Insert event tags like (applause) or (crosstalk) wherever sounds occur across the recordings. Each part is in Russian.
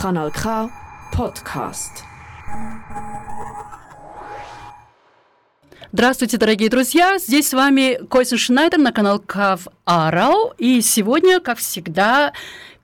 Kanal K Podcast. Здравствуйте, дорогие друзья! Здесь с вами Койсен Шнайдер на канал Кав Арау. И сегодня, как всегда,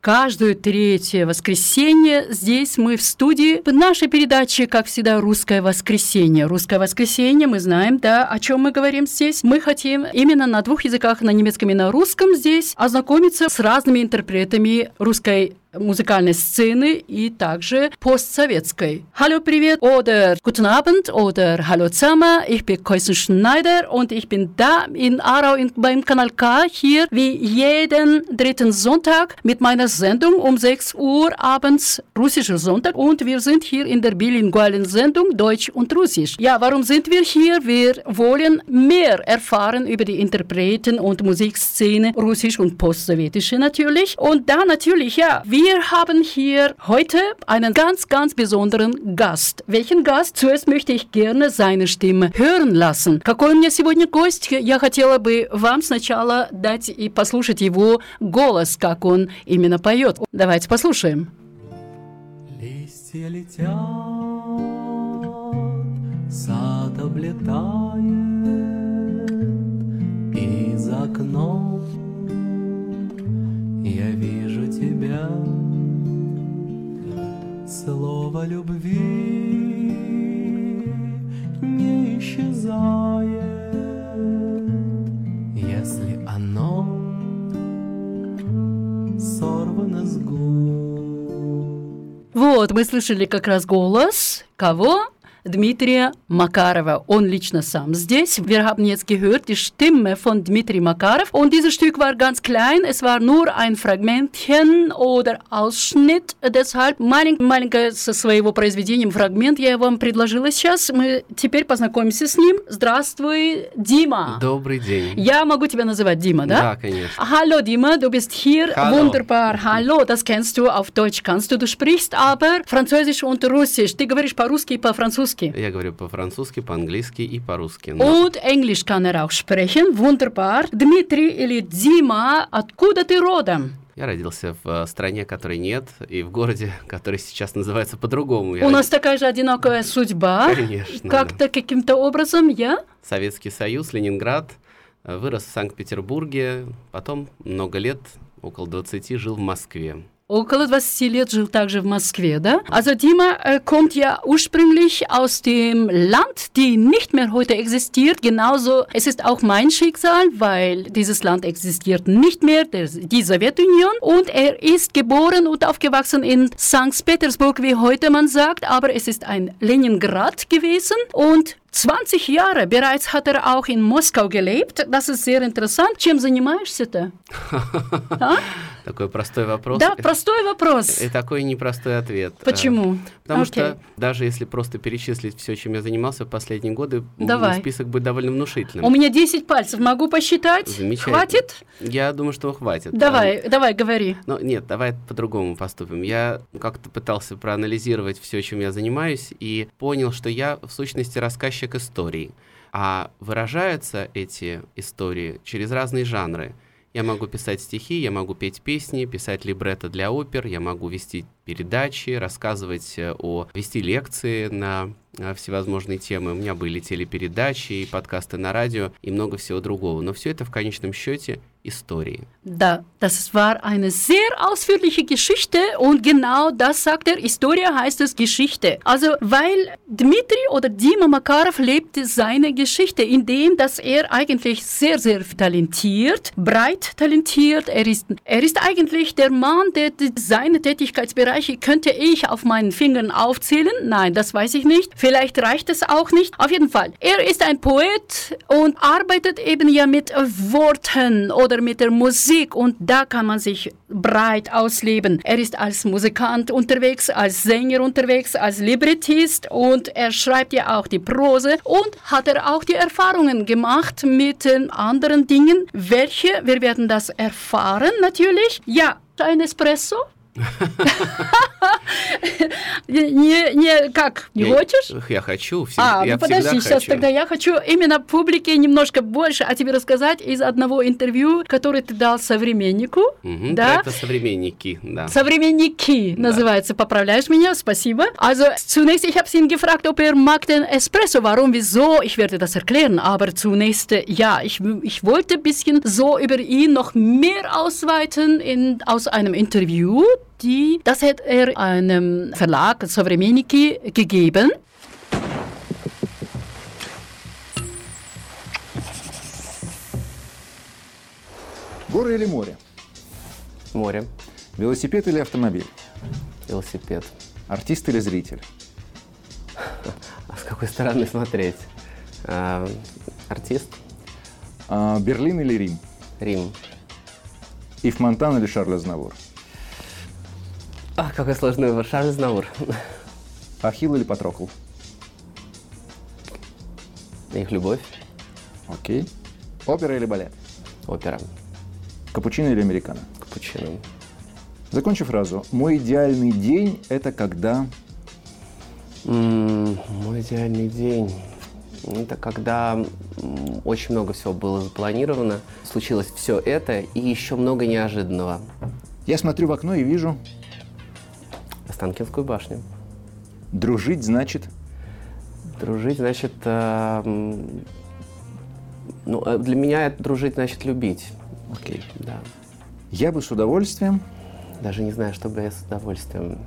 каждое третье воскресенье здесь мы в студии. В нашей передаче, как всегда, «Русское воскресенье». «Русское воскресенье», мы знаем, да, о чем мы говорим здесь. Мы хотим именно на двух языках, на немецком и на русском здесь, ознакомиться с разными интерпретами русской музыкальной сцены и также постсоветской. Hallo, привет oder guten Abend oder hallo zusammen. Ich bin Koisen Schneider und ich bin da in Aarau in, beim Kanal K hier wie jeden dritten Sonntag mit meiner Sendung um 6 Uhr abends russischer Sonntag und wir sind hier in der bilingualen Sendung Deutsch und Russisch. Ja, warum sind wir hier? Wir wollen mehr erfahren über die Interpreten und Musikszene russisch und postsowjetische natürlich und da natürlich ja, wie wir haben hier heute einen ganz, ganz besonderen Gast. Welchen Gast? Zuerst möchte ich gerne seine Stimme hören lassen. Какой у меня сегодня гость? Я хотела бы вам сначала дать и послушать его голос, как он именно поет. Давайте послушаем. Листья летят, сад облетает, Слово любви не исчезает, если оно сорвано с губ. Вот, мы слышали как раз голос. Кого? Дмитрия Makarova. Он лично сам здесь. Wir haben jetzt gehört die Stimme von Dmitri Makarov. Und dieses Stück war ganz klein. Es war nur ein Fragmentchen oder Ausschnitt. Deshalb малень- маленькое со своего произведения фрагмент я вам предложила сейчас. Мы теперь познакомимся с ним. Здравствуй, Дима. Добрый день. Я могу тебя называть Дима, да? Да, конечно. Hallo Dima, du bist hier. Hallo. Wunderbar. Hallo, das kennst du auf Deutsch kannst du. Du sprichst aber Französisch und Russisch. Ты говоришь по-русски и по-французски. Я говорю по-французски, по-английски и по-русски. Но Und Englisch kann er auch sprechen. Wunderbar. Дмитрий или Дима, откуда ты родом? я родился в э, стране, которой нет, и в городе, который сейчас называется по-другому. У Я нас такая же одинокая (laughs) судьба. Конечно, Как-то каким-то образом я... Советский Союз, Ленинград, э, вырос в Санкт-Петербурге, потом много лет, около 20, жил в Москве. Около 20 лет жил также в Москве, да? Also Dima äh, kommt ja ursprünglich aus dem Land, die nicht mehr heute existiert. Genauso, es ist auch mein Schicksal, weil dieses Land existiert nicht mehr, der, die Sowjetunion. Und er ist geboren und aufgewachsen in St. Petersburg, wie heute man sagt, aber es ist ein Leningrad gewesen. Und 20 Jahre bereits hat er auch in Moskau gelebt. Das ist sehr interessant. Чем занимаешься-то? (laughs) А? Такой простой вопрос. Да, простой вопрос. И такой непростой ответ. Почему? Потому Окей. что даже если просто перечислить все, чем я занимался в последние годы, Давай. список будет довольно внушительным. У меня 10 пальцев, могу посчитать? Замечательно. Хватит? Я думаю, что хватит. Давай, давай, говори. Ну, нет, давай по-другому поступим. Я как-то пытался проанализировать все, чем я занимаюсь, и понял, что я, в сущности, рассказчик историй. А выражаются эти истории через разные жанры. Я могу писать стихи, я могу петь песни, писать либретто для опер, я могу вести передачи, рассказывать э, о... вести лекции на э, всевозможные темы. У меня были телепередачи и подкасты на радио и много всего другого. Но все это в конечном счете Historie. Da, das war eine sehr ausführliche Geschichte und genau das sagt er. Historia heißt es Geschichte. Also, weil Dmitri oder Dima Makarov lebte seine Geschichte, indem dass er eigentlich sehr, sehr talentiert, breit talentiert. Er ist, er ist eigentlich der Mann, der seine Tätigkeitsbereiche könnte ich auf meinen Fingern aufzählen. Nein, das weiß ich nicht. Vielleicht reicht es auch nicht. Auf jeden Fall, er ist ein Poet und arbeitet eben ja mit Worten oder mit der Musik und da kann man sich breit ausleben. Er ist als Musikant unterwegs, als Sänger unterwegs, als Librettist und er schreibt ja auch die Prose und hat er auch die Erfahrungen gemacht mit den anderen Dingen. Welche? Wir werden das erfahren natürlich. Ja, ein Espresso. Не, не, как, не хочешь? Я хочу, всегда, А, ну подожди, сейчас тогда я хочу именно публике немножко больше о тебе рассказать из одного интервью, которое ты дал современнику. Да? Это современники, да. Современники называется. Поправляешь меня? Спасибо. Also zunächst, ich habe ihn gefragt, ob er mag den Espresso. Warum, wieso? Ich werde das erklären. Aber zunächst, ja, ich, ich wollte ein bisschen so über ihn noch mehr ausweiten in, aus einem Interview. Die, das hat er einem Verlag, Современники, gegeben. Горы или море? Море, Велосипед или автомобиль? велосипед. Артист или зритель? (laughs) А с какой стороны смотреть? А, артист? А, Берлин или Рим? Рим. Ив Монтан или Шарль Азнавур? Какой сложный выбор. Шарль Знаур. Ахилл или Патрокл? Их любовь. Окей. Опера или балет? Опера. Капучино или американо? Капучино. Закончи фразу. Мой идеальный день – это когда... М, Мой идеальный день. Это когда м, очень много всего было запланировано, случилось все это и еще много неожиданного. Я смотрю в окно и вижу, Останкинскую башню. дружить значит... Дружить значит, э, ну э, для меня это дружить значит любить. Окей. Да. Я бы с удовольствием... Даже не знаю, что бы я с удовольствием.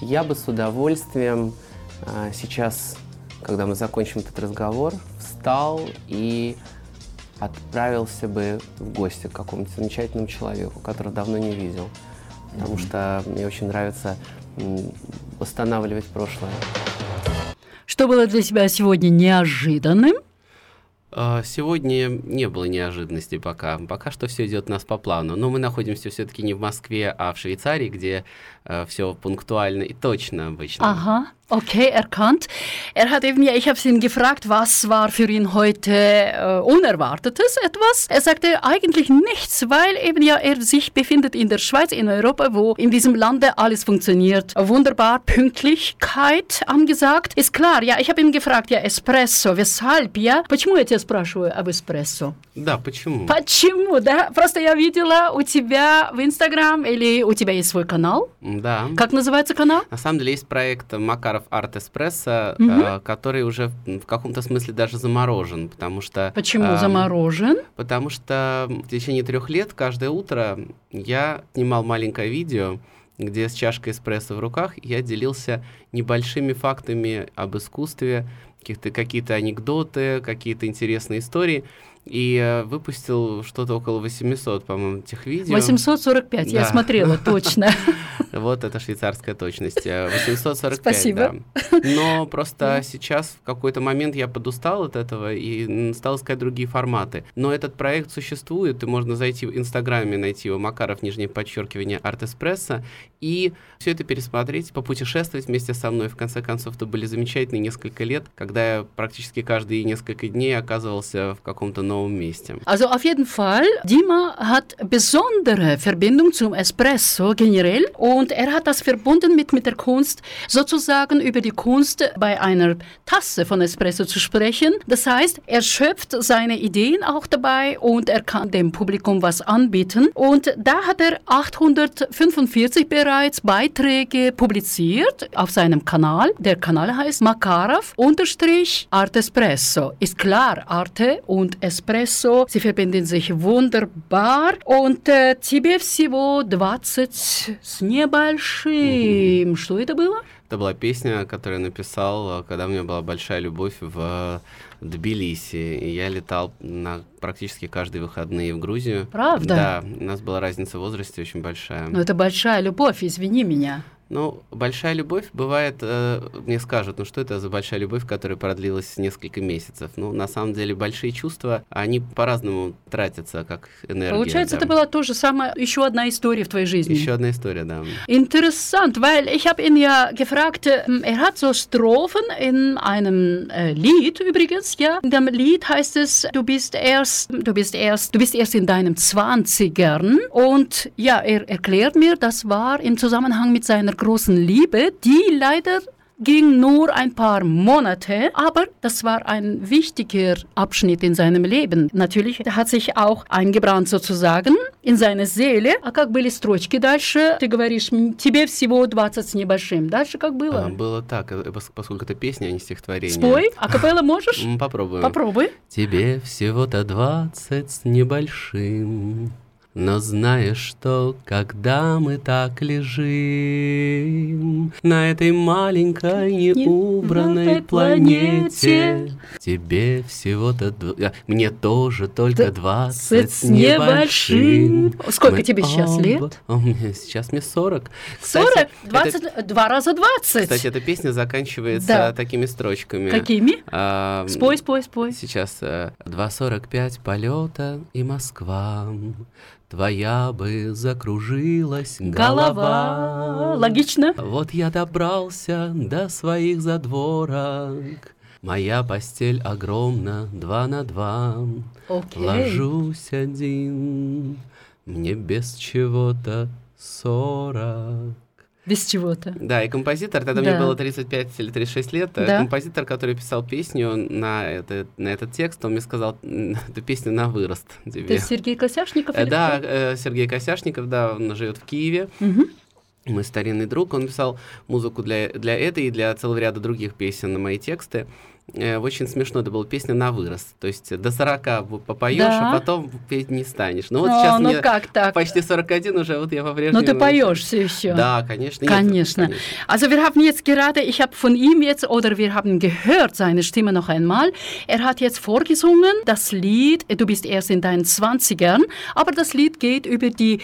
Я бы с удовольствием а, сейчас, когда мы закончим этот разговор, встал и отправился бы в гости к какому-то замечательному человеку, которого давно не видел. Потому что мне очень нравится восстанавливать прошлое. Что было для тебя сегодня неожиданным? А, Сегодня не было неожиданностей пока. Пока что все идет у нас по плану. Но мы находимся все-таки не в Москве, а в Швейцарии, где все пунктуально и точно обычно. Aha, okay, erkannt. Er hat eben, ja, ich habe ihn gefragt, was war für ihn heute äh, Unerwartetes etwas. Er sagte eigentlich nichts, weil eben ja er sich befindet in der Schweiz, in Europa, wo in diesem Lande alles funktioniert. Wunderbar, Pünktlichkeit angesagt. Ist klar, ja, ich habe ihn gefragt, ja, Espresso, weshalb, ja? Почему я тебя спрашиваю об эспрессо? Да, почему? Почему, да? Просто я видела у тебя в Инстаграм или у тебя есть свой канал. Да. Как называется канал? На самом деле есть проект Макаров Арт Эспрессо, Мгм. э, который уже в в каком-то смысле даже заморожен, потому что... Почему эм, заморожен? Потому что в течение трех лет каждое утро я снимал маленькое видео, где с чашкой эспрессо в руках я делился небольшими фактами об искусстве, какие-то анекдоты, какие-то интересные истории. И э, выпустил что-то около 800, по-моему, этих видео. 845, я Да. смотрела точно. (laughs) Вот это швейцарская точность. э, 845, Спасибо. да. Но просто сейчас в какой-то момент я подустал от этого и стал искать другие форматы. Но этот проект существует, и можно зайти в Инстаграме, найти его Макаров, нижнее подчеркивание, Арт Эспрессо, и все это пересмотреть, попутешествовать вместе со мной. В конце концов, это были замечательные несколько лет, когда я практически каждые несколько дней оказывался в каком-то новом месте. Also auf jeden Fall, Dima hat besondere Verbindung zum Espresso generell und er hat das verbunden mit, mit der Kunst, sozusagen über die Kunst bei einer Tasse von Espresso zu sprechen. Das heißt, er schöpft seine Ideen auch dabei und er kann dem Publikum was anbieten. Und da hat er 845 bereits Beiträge publiziert auf seinem Kanal. Der Kanal heißt Makarov unterstrich Art Espresso. Ist klar, Arte und Espresso, Sie verbinden sich wunderbar. Und äh, тебе всего 20 с небольшим. Что это было? Это была песня, которую я написал, э, когда у меня была большая любовь в Тбилиси. И я летал на практически каждые выходные в Грузию. Правда? Да, у нас была разница в возрасте очень большая. Ну, это большая любовь, извини меня. Ну, большая любовь бывает, э, мне скажут, ну что это за большая любовь, которая продлилась несколько месяцев. Ну, на самом деле, большие чувства, они по-разному тратятся, как энергия. Получается, да. это была тоже самая, еще одна история в твоей жизни. Еще одна история, да. Interessant, weil ich habe ihn ja gefragt, er hat so Strophen in einem äh, Lied übrigens, ja. In dem Lied heißt es, du bist erst, du bist erst, du bist erst in deinen Zwanzigern und ja, er erklärt mir, das war im Zusammenhang mit seiner großen Liebe, die leider ging nur ein paar Monate, aber das war ein wichtiger Abschnitt in seinem Leben. Natürlich hat sich auch eingebrannt sozusagen in seine Seele. А как были строчки дальше? Ты говоришь, тебе всего 20 с небольшим. Дальше как А, было? было так, э, пос- поскольку это песня, а не стихотворение. Спой, а капелла можешь? Попробуем. Попробуй. Тебе всего-то двадцать с небольшим, но знаешь что, когда мы так лежим на этой маленькой неубранной планете, тебе всего-то дв- а, мне тоже только двадцать с небольшим. Сколько Мы тебе сейчас оба- лет? А, мне- Сейчас мне сорок. 40, это- 20, два раза 20. Кстати, эта песня заканчивается Да. такими строчками. Какими? А, Спой, спой, спой. Сейчас э, 2.45 полета и Москва. Твоя бы закружилась голова. Голова. Логично. Вот я добрался до своих задворок. Моя постель огромна, два на два. Окей. Ложусь один, мне без чего-то сорок. Без чего-то. Да, и композитор, тогда Да. мне было 35 или 36 лет, э, Да. композитор, который писал песню на, это, на этот текст, он мне сказал, «М, (laughs) эту песню на вырост тебе. Это Сергей Косяшников? Э, или Да, кто? э, Сергей Косяшников, да, он живет в Киеве. Мгм. Мой старинный друг, он писал музыку для, для этой и для целого ряда других песен на мои тексты. Э, Очень смешно, это была песня на вырост. То есть до 40 в- попоешь, Да. а потом петь не станешь. Ну вот О, сейчас ну мне как так? почти 41 уже, вот я по-прежнему... Но ты поешь все еще. Да, конечно. Нет, Конечно. Also wir haben jetzt gerade, ich habe von ihm jetzt, oder wir haben gehört seine Stimme noch einmal. Er hat jetzt vorgesungen das Lied, du bist erst in deinen 20ern, aber das Lied geht über die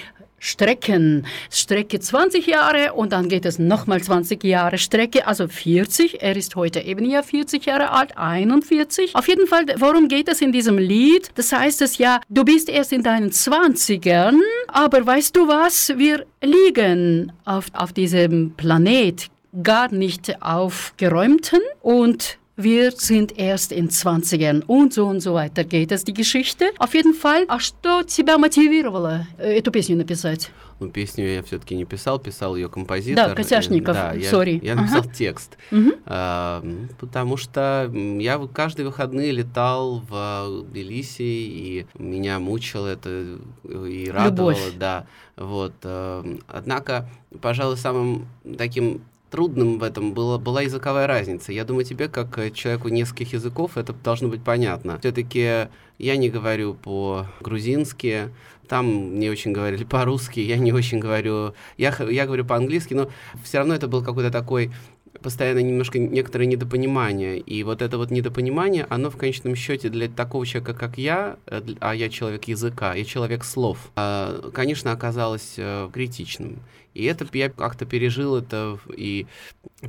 Strecken. Strecke 20 Jahre und dann geht es nochmal 20 Jahre Strecke, also 40. Er ist heute eben ja 40 Jahre alt, 41. Auf jeden Fall, worum geht es in diesem Lied? Das heißt es ja, du bist erst in deinen 20ern, aber weißt du was? Wir liegen auf, auf diesem Planet gar nicht aufgeräumten und wir sind erst in 20ern und so und so weiter geht es, die Geschichte. Auf jeden Fall, а что тебя мотивировало э, эту песню написать? Ну, песню я все-таки не писал, писал ее композитор. Да, Косяшников, Да, я, sorry. я написал Ага. текст. Мгм. А, потому что я каждые выходные летал в а, Тбилиси, и меня мучило это э, и радовало, Любовь. да. Вот. Однако, пожалуй, самым таким трудным в этом было, была языковая разница. Я думаю, тебе, как э, человеку нескольких языков, это должно быть понятно. Все-таки я не говорю по-грузински, там не очень говорили (laughs) по-русски, я не очень говорю... Я, я говорю по-английски, но все равно это был какой-то такой постоянно немножко некоторое недопонимание. И вот это вот недопонимание, оно в конечном счете для такого человека, как я, э, а я человек языка, я человек слов, а, конечно, оказалось э, критичным. И это я как-то пережил это и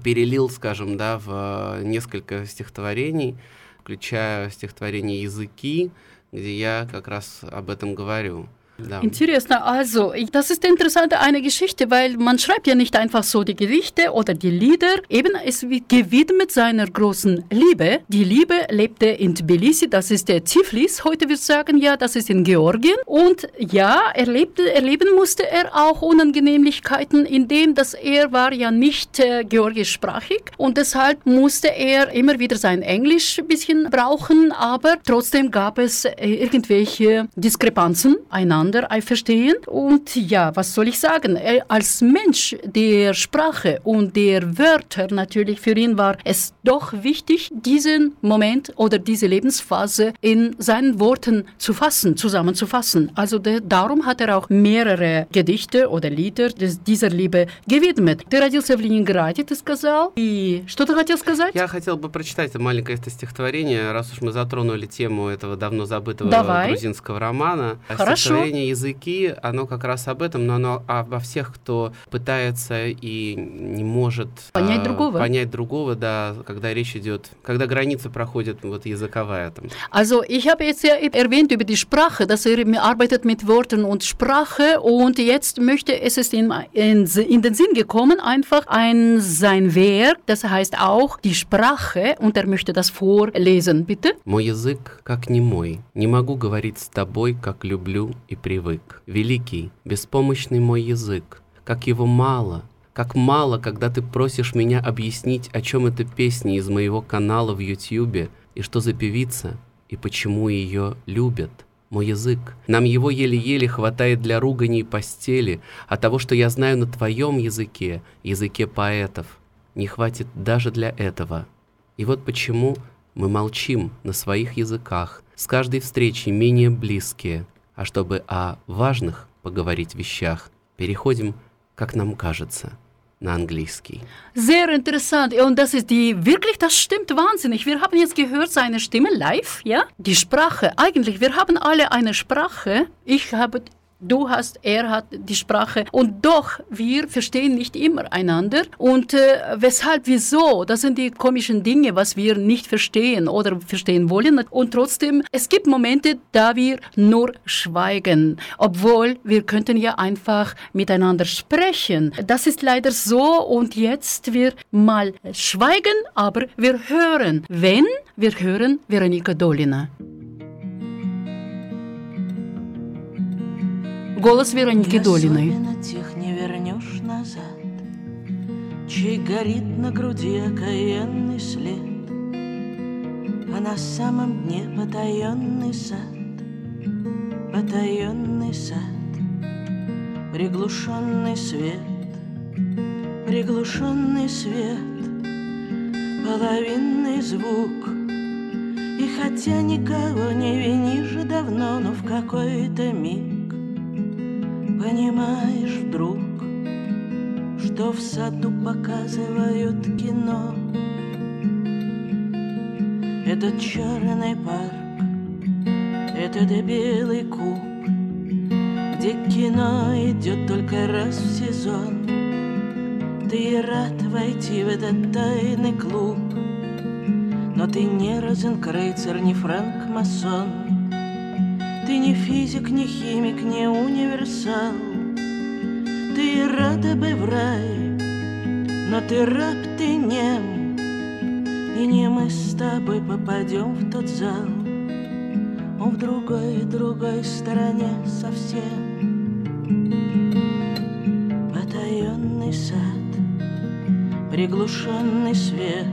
перелил, скажем, да, в э, несколько стихотворений, включая стихотворение «Языки», где я как раз об этом говорю. Ja. Interessant. Also, ich, das ist interessant eine Geschichte, weil man schreibt ja nicht einfach so die Gedichte oder die Lieder. Eben es wird gewidmet seiner großen Liebe. Die Liebe lebte in Tbilisi, das ist der Tiflis. Heute wir sagen ja, das ist in Georgien. Und ja, er lebte, erleben musste er auch Unangenehmlichkeiten, indem dass er war ja nicht äh, georgischsprachig und deshalb musste er immer wieder sein Englisch ein bisschen brauchen. Aber trotzdem gab es äh, irgendwelche Diskrepanzen einander ein verstehen. Und ja, was soll ich sagen? Er, als Mensch der Sprache und der Wörter natürlich für ihn war es doch wichtig, diesen Moment oder diese Lebensphase in seinen Worten zu fassen, zusammenzufassen. Also de, darum hat er auch mehrere Gedichte oder Lieder des, dieser Liebe gewidmet. Ты родился в Ленинграде, ты сказал. И что ты хотел сказать? Я хотел бы прочитать это маленькое это стихотворение, раз уж мы затронули тему этого давно забытого Давай. грузинского романа. А Хорошо. Стихотворение Сочетание языки, оно как раз об этом, но оно обо всех, кто пытается и не может Понять а, другого. Понять другого, да, когда речь идет, когда граница проходит вот языковая там. Also ich habe jetzt ja erwähnt über die Sprache, dass er arbeitet mit Worten und Sprache und jetzt möchte es ist in, in, in den Sinn gekommen, einfach ein sein Werk, das heißt auch die Sprache und er möchte das vorlesen, bitte. Мой язык как не мой, не могу говорить с тобой, как люблю и привык. Великий, беспомощный мой язык, как его мало, как мало, когда ты просишь меня объяснить, о чем эта песня из моего канала в Ютьюбе, и что за певица, и почему ее любят. Мой язык. Нам его еле-еле хватает для ругани и постели, а того, что я знаю на твоем языке, языке поэтов, не хватит даже для этого. И вот почему мы молчим на своих языках, с каждой встречей менее близкие, а чтобы о важных поговорить вещах, переходим, как нам кажется, на английский. Sehr interessant. Und das ist die, wirklich, das stimmt wahnsinnig. Wir haben jetzt gehört seine Stimme live, ja? Die Sprache. Eigentlich, wir haben alle eine Sprache. Ich habe, du hast, er hat die Sprache. Und doch, wir verstehen nicht immer einander. Und äh, weshalb, wieso? Das sind die komischen Dinge, was wir nicht verstehen oder verstehen wollen. Und trotzdem, es gibt Momente, da wir nur schweigen. Obwohl, wir könnten ja einfach miteinander sprechen. Das ist leider so. Und jetzt wir mal schweigen, aber wir hören. Wenn wir hören Veronika Dolina. Голос Вероники Долиной. Тех не вернешь назад, Чей горит на груди окаянный след, А на самом дне потаенный сад, Потаенный сад, Приглушенный свет, Приглушенный свет, Половинный звук. И хотя никого не винишь давно, Но в какой-то миг Понимаешь вдруг, что в саду показывают кино. Этот черный парк, этот белый куб Где кино идет только раз в сезон. Ты рад войти в этот тайный клуб Но ты не розенкрейцер, не франк-масон не физик, не химик, не универсал. Ты рада бы в рай, но ты раб, ты нем. И не мы с тобой попадем в тот зал. Он в другой, другой стороне совсем. Потаенный сад, приглушенный свет.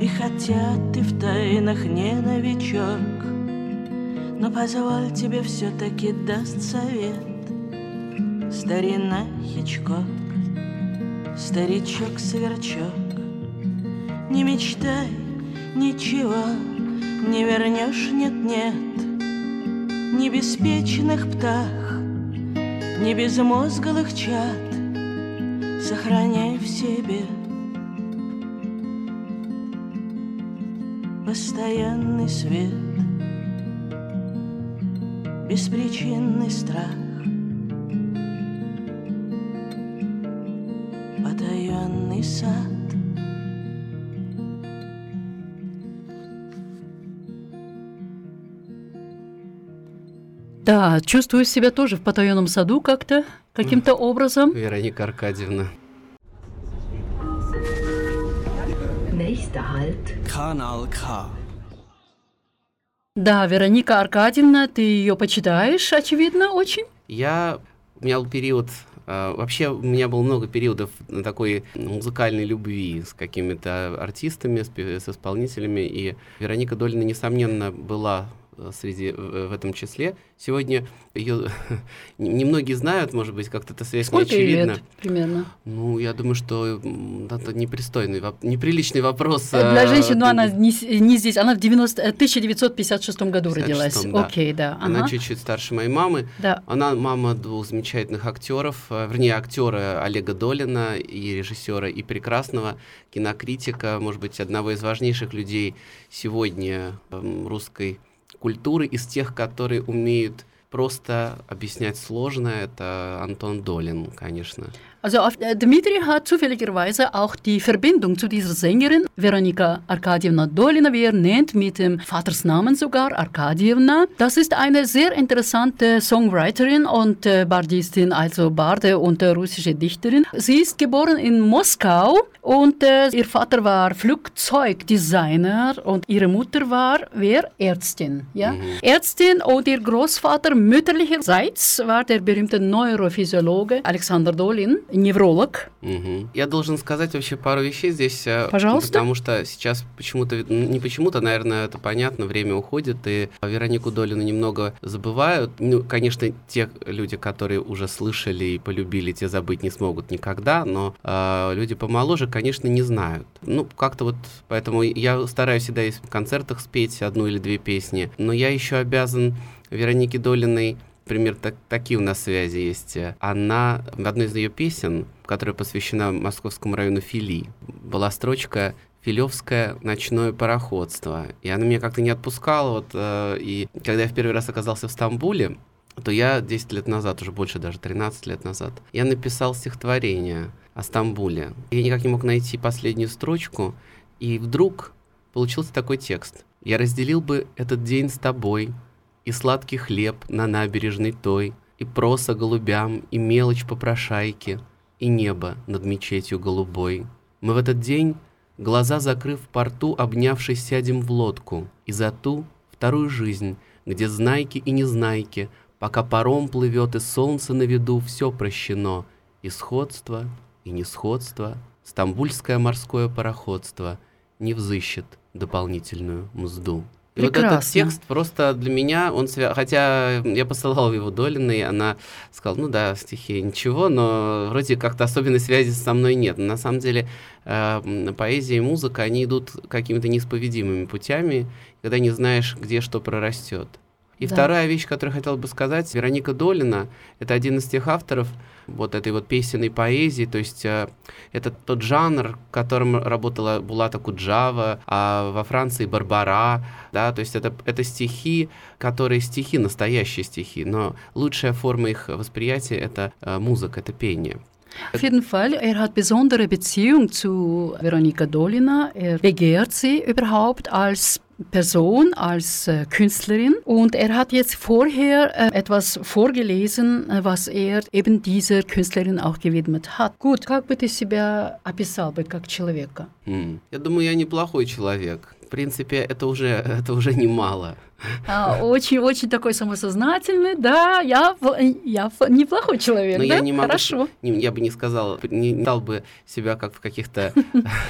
И хотя ты в тайнах не новичок но позволь тебе все-таки даст совет. Старина Хичкок, старичок-сверчок Не мечтай, ничего не вернешь, нет-нет Ни беспечных птах, ни безмозглых чад Сохраняй в себе. Постоянный свет беспричинный страх, потаенный сад. Да, чувствую себя тоже в потаенном саду как-то, каким-то образом. Вероника Аркадьевна. Nächster Halt, Kanal K. Да, Вероника Аркадьевна, ты ее почитаешь, очевидно, очень. Я... У меня был период... а, Вообще, у меня было много периодов такой музыкальной любви с какими-то артистами, с, с исполнителями, и Вероника Долина, несомненно, была э, среди в в этом числе. Сегодня ее (laughs) немногие знают, может быть, как-то эта связь Сколько не очевидна. лет примерно? Ну, я думаю, что это непристойный, неприличный вопрос. Для э, женщин, ну, ты- она не, не здесь, она в 90, э, 1956 году 56-м, родилась. да. Окей, да. Она ага. чуть-чуть старше моей мамы. Да. Она мама двух замечательных актеров, э, вернее, актера Олега Долина и режиссера и прекрасного кинокритика, может быть, одного из важнейших людей сегодня эм, русской культуры, из тех, которые умеют просто объяснять сложно. Это Антон Долин, конечно. Also auf, äh, Dmitri hat zufälligerweise auch die Verbindung zu dieser Sängerin, Veronika Arkadievna Dolina, wie er nennt, mit dem Vatersnamen sogar, Arkadievna. Das ist eine sehr interessante Songwriterin und äh, Bardistin, also Barde und äh, russische Dichterin. Sie ist geboren in Moskau und äh, ihr Vater war Flugzeugdesigner und ihre Mutter war, wer? Ärztin. Ja? Ärztin und ihr Großvater mütterlicherseits war der berühmte Neurophysiologe Alexander Dolin, невролог. Мгм. Я должен сказать вообще пару вещей здесь. э, Пожалуйста. Потому что сейчас почему-то, не почему-то, наверное, это понятно, время уходит, и Веронику Долину немного забывают. Ну, конечно, те люди, которые уже слышали и полюбили, те забыть не смогут никогда, но э, люди помоложе, конечно, не знают. Ну, как-то вот, поэтому я стараюсь всегда в концертах спеть одну или две песни, но я еще обязан Веронике Долиной Например, так- такие у нас связи есть. Она, в одной из ее песен, которая посвящена московскому району Фили, была строчка «Филевское ночное пароходство». И она меня как-то не отпускала. Вот, э, и когда я в первый раз оказался в Стамбуле, то я 10 лет назад, уже больше даже 13 лет назад, я написал стихотворение о Стамбуле. Я никак не мог найти последнюю строчку, и вдруг получился такой текст. «Я разделил бы этот день с тобой, и сладкий хлеб на набережной той, и проса голубям, и мелочь попрошайки, и небо над мечетью голубой. Мы в этот день, глаза закрыв в порту, обнявшись, сядем в лодку, и за ту вторую жизнь, где знайки и незнайки, пока паром плывет и солнце на виду, все прощено, и сходство, и несходство, стамбульское морское пароходство не взыщет дополнительную мзду. И вот этот Прекрасно. текст просто для меня, он свя... хотя я посылал его Долиной, она сказала, ну да, стихи ничего, но вроде как-то особенной связи со мной нет. Но на самом деле э, поэзия и музыка, они идут какими-то неисповедимыми путями, когда не знаешь, где что прорастет. И Да. вторая вещь, которую я хотел бы сказать, Вероника Долина, это один из тех авторов вот этой вот песенной поэзии, то есть э, это тот жанр, в котором работала Булата Куджава, а во Франции Барбара, да, то есть это, это стихи, которые стихи, настоящие стихи, но лучшая форма их восприятия — это э, музыка, это пение. Auf jeden Fall, er hat besondere Beziehung zu Veronika Dolina. Er begehrt sie überhaupt als Person, als äh, Künstlerin. Und er hat jetzt vorher äh, etwas vorgelesen, äh, was er eben dieser Künstlerin auch gewidmet hat. Gut, как бы ты себя описал бы как человека? М. Я думаю, я неплохой человек. Принципе, это уже, (laughs) это уже немало. А, Очень-очень такой самосознательный, да, я, я неплохой человек, Но да? я не могу, Хорошо. не- я бы не сказал, не дал бы себя как в каких-то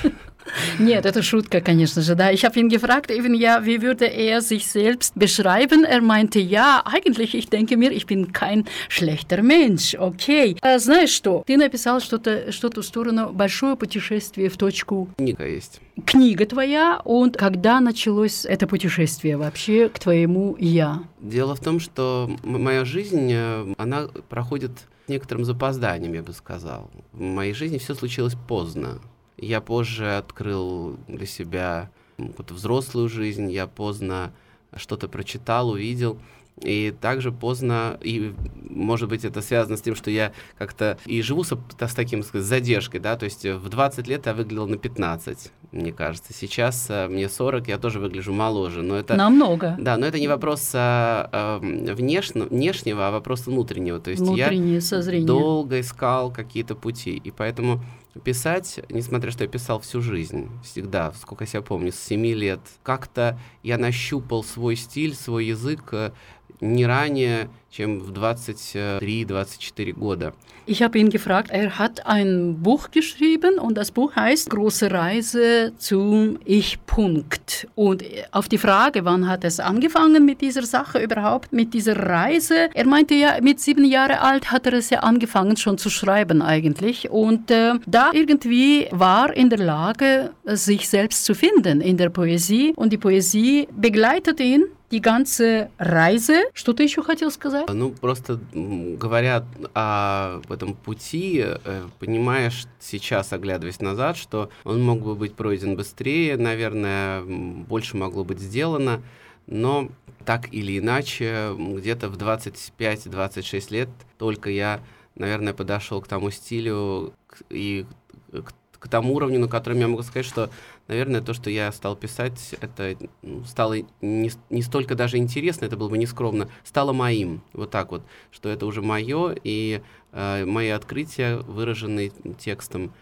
(laughs) Нет, это шутка, конечно же. Да. Ich habe ihn gefragt, eben, ja, wie würde er sich selbst beschreiben? Er meinte, ja, eigentlich, ich denke mir, ich bin kein schlechter Mensch. Окей. А знаешь что? Ты написал что-то что в сторону «Большое путешествие в точку». книга есть. Книга твоя, und когда началось это путешествие вообще к твоему «я»? Дело в том, что моя жизнь, э, она проходит с некоторым запозданием, я бы сказал. В моей жизни все случилось поздно. Я позже открыл для себя какую-то взрослую жизнь, я поздно что-то прочитал, увидел. И также поздно, и может быть это связано с тем, что я как-то и живу с, с таким, сказать, задержкой, да, то есть в 20 лет я выглядел на 15, мне кажется. Сейчас э, мне 40, я тоже выгляжу моложе, но это... Намного. Да, но это не вопрос а, эм, внешне- внешнего, а вопрос внутреннего. То есть Внутреннее я созрение. долго искал какие-то пути. И поэтому писать, несмотря что я писал всю жизнь, всегда, сколько я себя помню, с 7 лет, как-то я нащупал свой стиль, свой язык э, не ранее, чем в 23-24 года. Ich habe ihn gefragt, er hat ein Buch geschrieben und das Buch heißt Große Reise zum Ich-Punkt. Und auf die Frage, wann hat es angefangen mit dieser Sache überhaupt, mit dieser Reise, er meinte ja, mit sieben Jahre alt hat er es ja angefangen schon zu schreiben eigentlich. Und äh, da irgendwie war in der Lage, sich selbst zu finden in der Poesie. Und die Poesie begleitet ihn die ganze Reise. Что ты еще хотел сказать? Ну, просто говоря о этом пути, э, понимаешь сейчас, оглядываясь назад, что он мог бы быть пройден быстрее, наверное, больше могло быть сделано, но так или иначе, где-то в 25-26 лет только я, наверное, подошел к тому стилю и к, к тому уровню, на котором я могу сказать, что, наверное, то, что я стал писать, это м, стало не, не столько даже интересно, это было бы нескромно, стало моим. Вот так вот, что это уже мое, и э, мои открытия выражены текстом.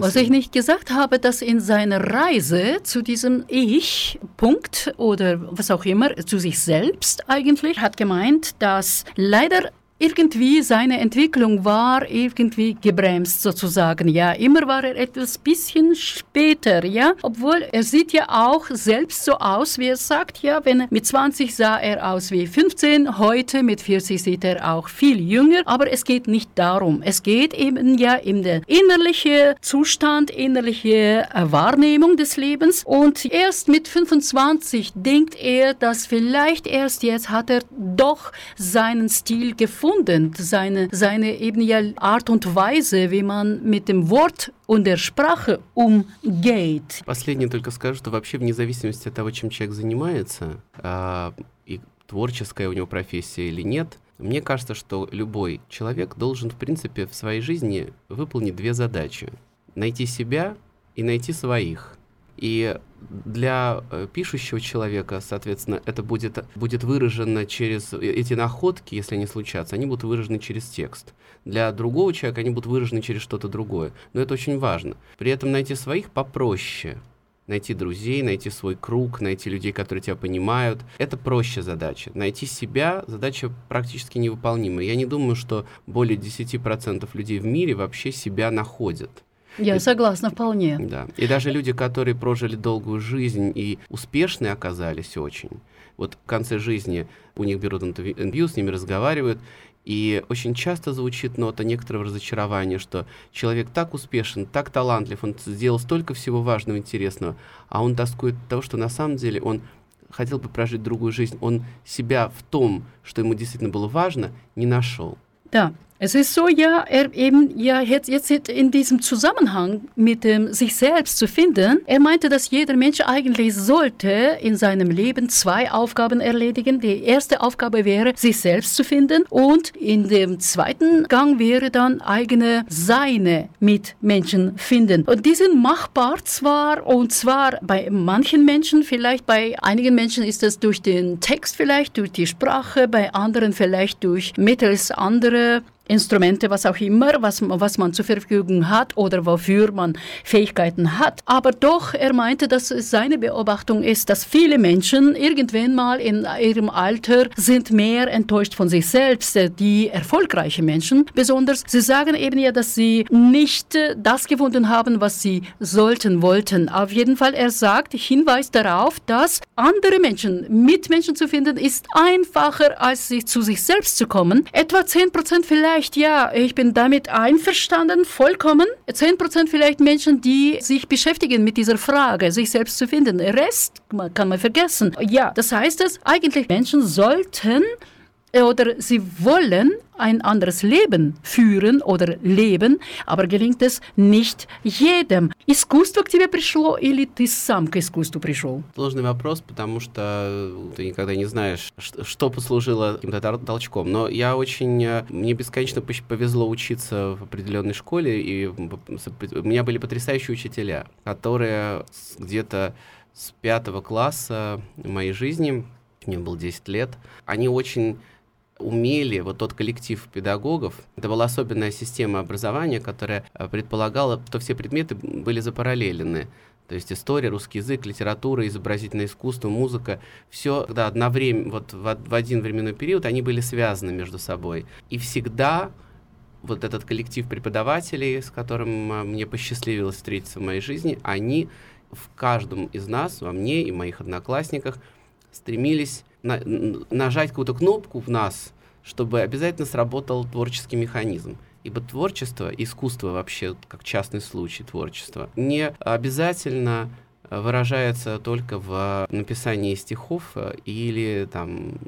Was ich nicht gesagt habe, dass in seiner Reise zu diesem Ich-Punkt oder was auch immer, zu sich selbst eigentlich, hat gemeint, dass leider irgendwie seine Entwicklung war irgendwie gebremst sozusagen. Ja, immer war er etwas bisschen später, ja, obwohl er sieht ja auch selbst so aus, wie er sagt, ja, wenn mit 20 sah er aus wie 15, heute mit 40 sieht er auch viel jünger, aber es geht nicht darum. Es geht eben ja um den innerlichen Zustand, innerliche äh, Wahrnehmung des Lebens. Und erst mit 25 denkt er, dass vielleicht erst jetzt hat er doch seinen Stil gefunden, seine, seine eben ja Art und Weise, wie man mit dem Wort und der Sprache umgeht. Последнее только скажу, что вообще вне зависимости от того, чем человек занимается, а, и творческая у него профессия или нет, мне кажется, что любой человек должен, в принципе, в своей жизни выполнить две задачи. Найти себя и найти своих. И для э, пишущего человека, соответственно, это будет, будет выражено через э, эти находки, если они случатся, они будут выражены через текст. Для другого человека они будут выражены через что-то другое. Но это очень важно. При этом найти своих попроще. Найти друзей, найти свой круг, найти людей, которые тебя понимают. Это проще задача. Найти себя задача практически невыполнимая. Я не думаю, что более 10% людей в мире вообще себя находят. Я согласна вполне. Да. И даже люди, которые прожили долгую жизнь и успешные оказались очень, вот в конце жизни у них берут интервью, с ними разговаривают, и очень часто звучит нота некоторого разочарования, что человек так успешен, так талантлив, он сделал столько всего важного, интересного, а он тоскует от того, что на самом деле он хотел бы прожить другую жизнь, он себя в том, что ему действительно было важно, не нашел. Ja, es ist so, ja, er eben, ja, jetzt, jetzt in diesem Zusammenhang mit dem sich selbst zu finden, er meinte, dass jeder Mensch eigentlich sollte in seinem Leben zwei Aufgaben erledigen. Die erste Aufgabe wäre, sich selbst zu finden und in dem zweiten Gang wäre dann eigene, seine Mitmenschen finden. Und die sind machbar zwar, und zwar bei manchen Menschen, vielleicht bei einigen Menschen ist es durch den Text vielleicht, durch die Sprache, bei anderen vielleicht durch mittels andere Instrumente, was auch immer, was, was man zur Verfügung hat oder wofür man Fähigkeiten hat. Aber doch, er meinte, dass seine Beobachtung ist, dass viele Menschen irgendwann mal in ihrem Alter sind mehr enttäuscht von sich selbst, äh, die erfolgreiche Menschen. Besonders, sie sagen eben ja, dass sie nicht äh, das gefunden haben, was sie sollten, wollten. Auf jeden Fall, er sagt, Hinweis darauf, dass andere Menschen, Mitmenschen zu finden, ist einfacher, als sich zu sich selbst zu kommen. Etwa 10% vielleicht vielleicht, ja, ich bin damit einverstanden, vollkommen. 10% vielleicht Menschen, die sich beschäftigen mit dieser Frage, sich selbst zu finden. Rest kann man vergessen. Ja, das heißt es, eigentlich Menschen sollten oder sie wollen ein anderes Leben führen oder лeben, aber gelingt es nicht jedem. Искусство к тебе пришло или ты сам к искусству пришел? Сложный вопрос, потому что ты никогда не знаешь, что послужило каким-то толчком. Но я очень... э, Мне бесконечно повезло учиться в определенной школе, и у меня были потрясающие учителя, которые где-то с пятого класса моей жизни, мне было 10 лет, они очень умели, вот тот коллектив педагогов, это была особенная система образования, которая э, предполагала, что все предметы были запараллелены. То есть история, русский язык, литература, изобразительное искусство, музыка, все, да, одновременно, вот в, в один временной период они были связаны между собой. И всегда вот этот коллектив преподавателей, с которым э, мне посчастливилось встретиться в моей жизни, они в каждом из нас, во мне и моих одноклассниках, стремились на, нажать какую-то кнопку в нас, чтобы обязательно сработал творческий механизм. Ибо творчество, искусство вообще, как частный случай творчества, не обязательно выражается только в написании стихов или там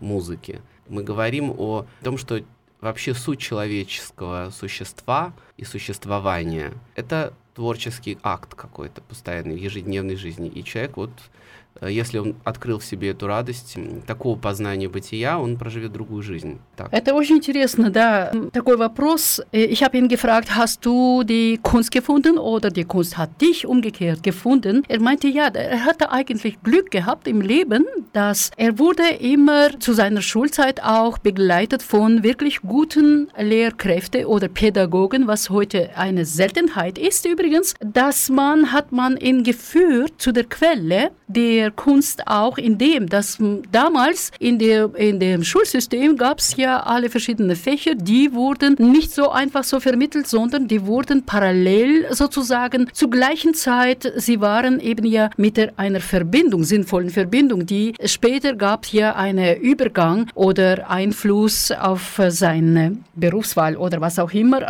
музыки. Мы говорим о том, что вообще суть человеческого существа и существования — это творческий акт какой-то постоянный в ежедневной жизни. И человек вот Э, если он открыл в себе эту радость, такого познания бытия, он проживет другую жизнь. Так. Это очень интересно, да. Такой вопрос. Äh, ich habe ihn gefragt, hast du die Kunst gefunden oder die Kunst hat dich umgekehrt gefunden? Er meinte, ja, er hatte eigentlich Glück gehabt im Leben, dass er wurde immer zu seiner Schulzeit auch begleitet von wirklich guten Lehrkräften oder Pädagogen, was heute eine Seltenheit ist übrigens, dass man hat man ihn geführt zu der Quelle, der der Kunst auch in dem, dass damals in, der, in dem Schulsystem gab es ja alle verschiedenen Fächer, die wurden nicht so einfach so vermittelt, sondern die wurden parallel sozusagen zur gleichen Zeit, sie waren eben ja mit einer Verbindung, sinnvollen Verbindung, die später gab es ja einen Übergang oder Einfluss auf seine Berufswahl oder was auch immer.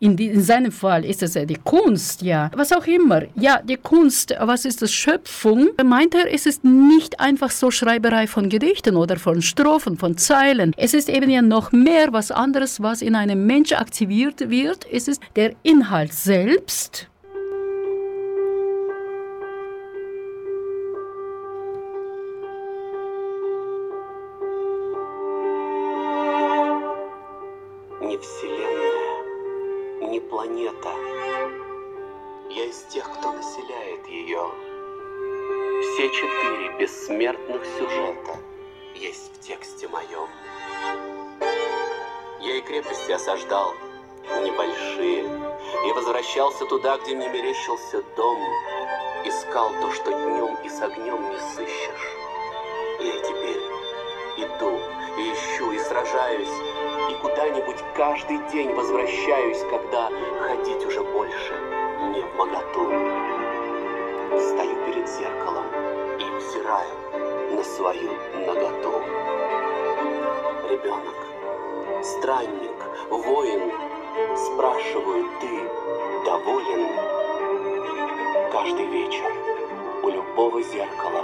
In, die, in seinem Fall ist es die Kunst, ja, was auch immer. Ja, die Kunst, was ist das? Schöpfung, meint Später ist es nicht einfach so Schreiberei von Gedichten oder von Strophen, von Zeilen. Es ist eben ja noch mehr was anderes, was in einem Mensch aktiviert wird. Es ist der Inhalt selbst. Не Вселенная, не планета. Я из тех, кто населяет ее. Все четыре бессмертных сюжета есть в тексте моем. Я и крепости осаждал, небольшие, и возвращался туда, где мне мерещился дом, искал то, что днем и с огнем не сыщешь. Я и теперь иду, и ищу, и сражаюсь, и куда-нибудь каждый день возвращаюсь, когда ходить уже больше не в моготу. Стою перед зеркалом, взираю на свою наготу. Ребенок, странник, воин, спрашиваю, ты доволен? Каждый вечер у любого зеркала,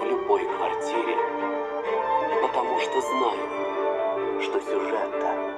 в любой квартире, потому что знаю, что сюжета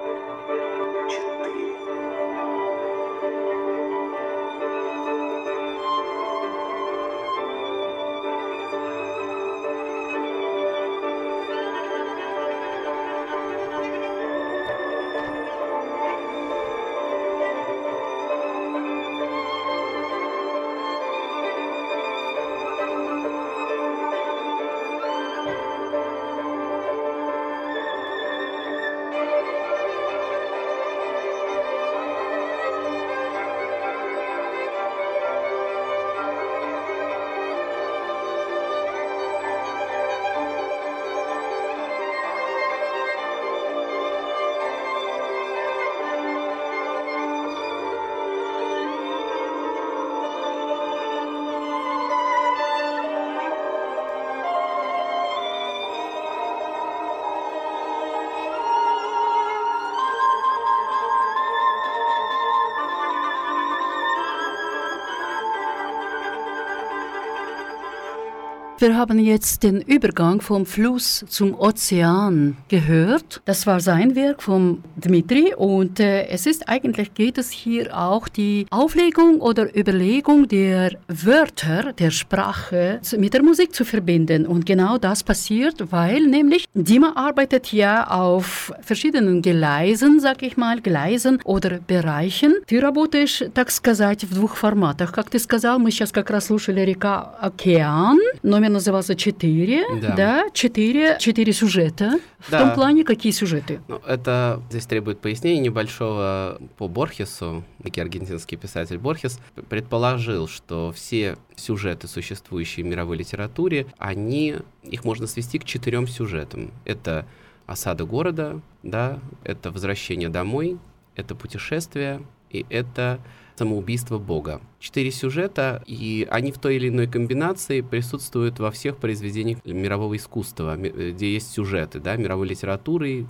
Wir haben jetzt den Übergang vom Fluss zum Ozean gehört. Das war sein Werk von Dmitri und äh, es ist eigentlich geht es hier auch die Auflegung oder Überlegung der Wörter der Sprache mit der Musik zu verbinden und genau das passiert, weil nämlich Dima arbeitet ja auf verschiedenen Gleisen, sag ich mal, Gleisen oder Bereichen. Ты работаешь, так сказать, в двух форматах. Как ты сказал, мы сейчас как раз слушали река Океан, номер назывался «Четыре», да, да четыре, четыре сюжета. Да. В том плане, какие сюжеты? Ну, это здесь требует пояснения небольшого по Борхесу. Некий аргентинский писатель Борхес предположил, что все сюжеты, существующие в мировой литературе, они, их можно свести к четырем сюжетам. Это осада города, да, это возвращение домой, это путешествие и это самоубийство Бога. Четыре сюжета, и они в той или иной комбинации присутствуют во всех произведениях мирового искусства, где есть сюжеты, да, мировой литературы,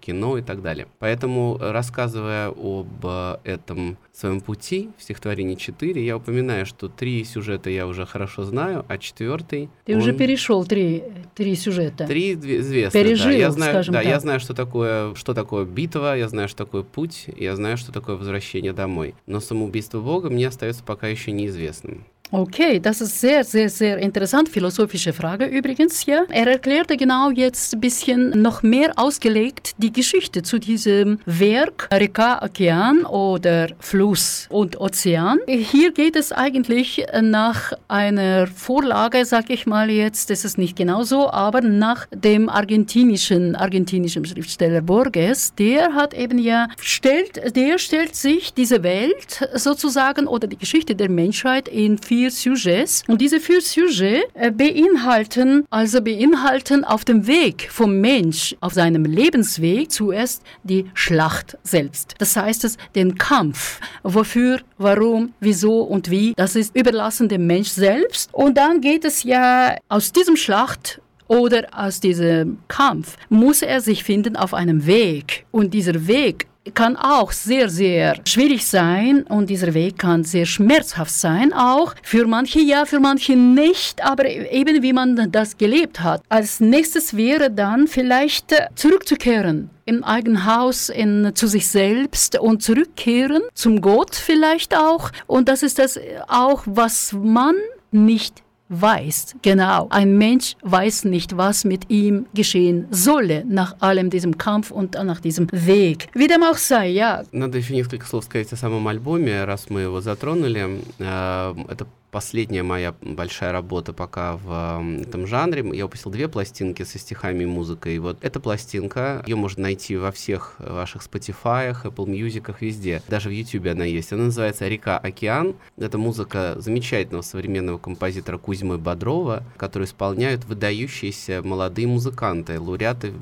кино и так далее. Поэтому, э, рассказывая об э, этом своем пути в стихотворении 4, я упоминаю, что три сюжета я уже хорошо знаю, а четвертый... Ты уже перешел три, три сюжета. Три известных, Пережил, да. Я знаю, скажем да, я так. знаю, что такое, что такое битва, я знаю, что такое путь, я знаю, что такое возвращение домой. Но самоубийство Бога мне остается пока еще неизвестным. Okay, das ist sehr, sehr, sehr interessant. Philosophische Frage übrigens, ja. Er erklärte genau jetzt ein bisschen noch mehr ausgelegt die Geschichte zu diesem Werk Reka, Ozean oder Fluss und Ozean. Hier geht es eigentlich nach einer Vorlage, sag ich mal jetzt, das ist nicht genau so, aber nach dem argentinischen, argentinischen Schriftsteller Borges, der hat eben ja, stellt, der stellt sich diese Welt sozusagen oder die Geschichte der Menschheit in vier Sujets. Und diese vier Sujets äh, beinhalten, also beinhalten auf dem Weg vom Mensch, auf seinem Lebensweg zuerst die Schlacht selbst. Das heißt es, den Kampf. Wofür, warum, wieso und wie, das ist überlassen dem Mensch selbst. Und dann geht es ja aus diesem Schlacht oder aus diesem Kampf muss er sich finden auf einem Weg. Und dieser Weg kann auch sehr, sehr schwierig sein und dieser Weg kann sehr schmerzhaft sein, auch für manche ja, für manche nicht, aber eben wie man das gelebt hat. Als nächstes wäre dann vielleicht zurückzukehren im eigenen Haus in, zu sich selbst und zurückkehren zum Gott vielleicht auch. Und das ist das auch, was man nicht weiß. Genau. Ein Mensch weiß nicht, was mit ihm geschehen solle nach allem diesem Kampf und nach diesem Weg. Wie dem auch sei, ja. Надо еще несколько слов сказать о самом альбоме, раз мы его затронули. Э, Это последняя моя большая работа пока в э, этом жанре. Я выпустил две пластинки со стихами и музыкой. И вот эта пластинка, ее можно найти во всех ваших Spotify, Apple Music, везде. Даже в YouTube она есть. Она называется «Река Океан». Это музыка замечательного современного композитора Кузьмы Бодрова, который исполняют выдающиеся молодые музыканты, лауреаты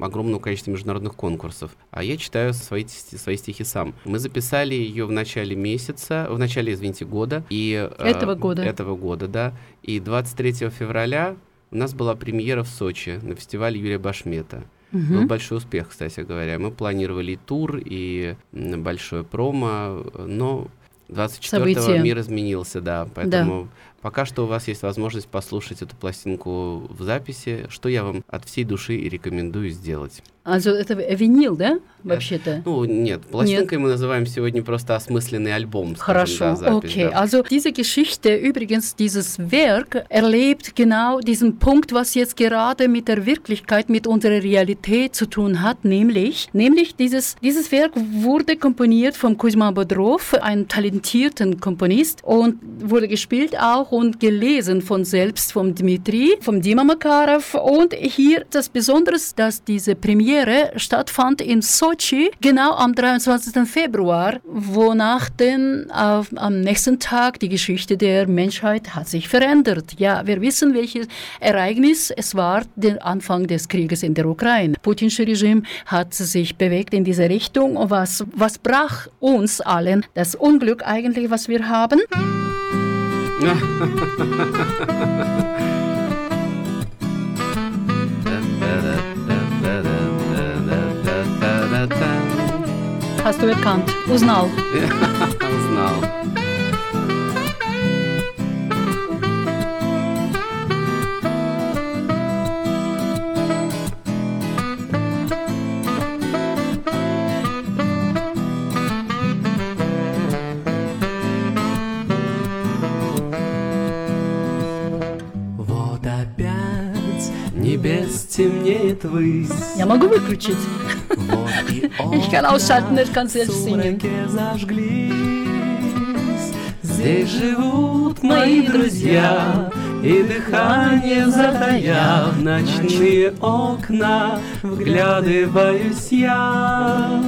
огромного количества международных конкурсов. А я читаю свои, свои стихи сам. Мы записали ее в начале месяца, в начале, извините, года. И, э, Этого года. Этого года, да. И 23 февраля у нас была премьера в Сочи на фестивале Юрия Башмета. Был большой успех, кстати говоря. Мы планировали и тур, и большое промо, но 24-го События. мир изменился, да. Поэтому пока что у вас есть возможность послушать эту пластинку в записи, что я вам от всей души и рекомендую сделать. Also это винил, да, вообще-то? Ну, нет, пластинкой мы называем сегодня просто осмысленный альбом. скажем, Хорошо, да, запись, okay. да. Also diese Geschichte, übrigens dieses Werk, erlebt genau diesen Punkt, was jetzt gerade mit der Wirklichkeit, mit unserer Realität zu tun hat, nämlich, nämlich dieses, dieses Werk wurde komponiert von Kuzma Bodrov, einem talentierten Komponist und wurde gespielt auch und gelesen von selbst vom Dmitri, vom Dima Makarov und hier das Besondere ist, dass diese Premiere stattfand in Sochi genau am 23. Februar, wonach denn auf, am nächsten Tag die Geschichte der Menschheit hat sich verändert. Ja, wir wissen, welches Ereignis es war, der Anfang des Krieges in der Ukraine. Putinsche Regime hat sich bewegt in diese Richtung. Und was, was brach uns allen das Unglück eigentlich, was wir haben? (laughs) Has Hast du erkannt? Uznal. (laughs) Uznal. Небес темнеет высь. Ja, могу выключить. Вот и Ich kann ausschalten, ich kann selbst в singen. сумраке зажглись. Здесь живут мои друзья, и дыхание затаяв ночные окна, вглядываюсь я.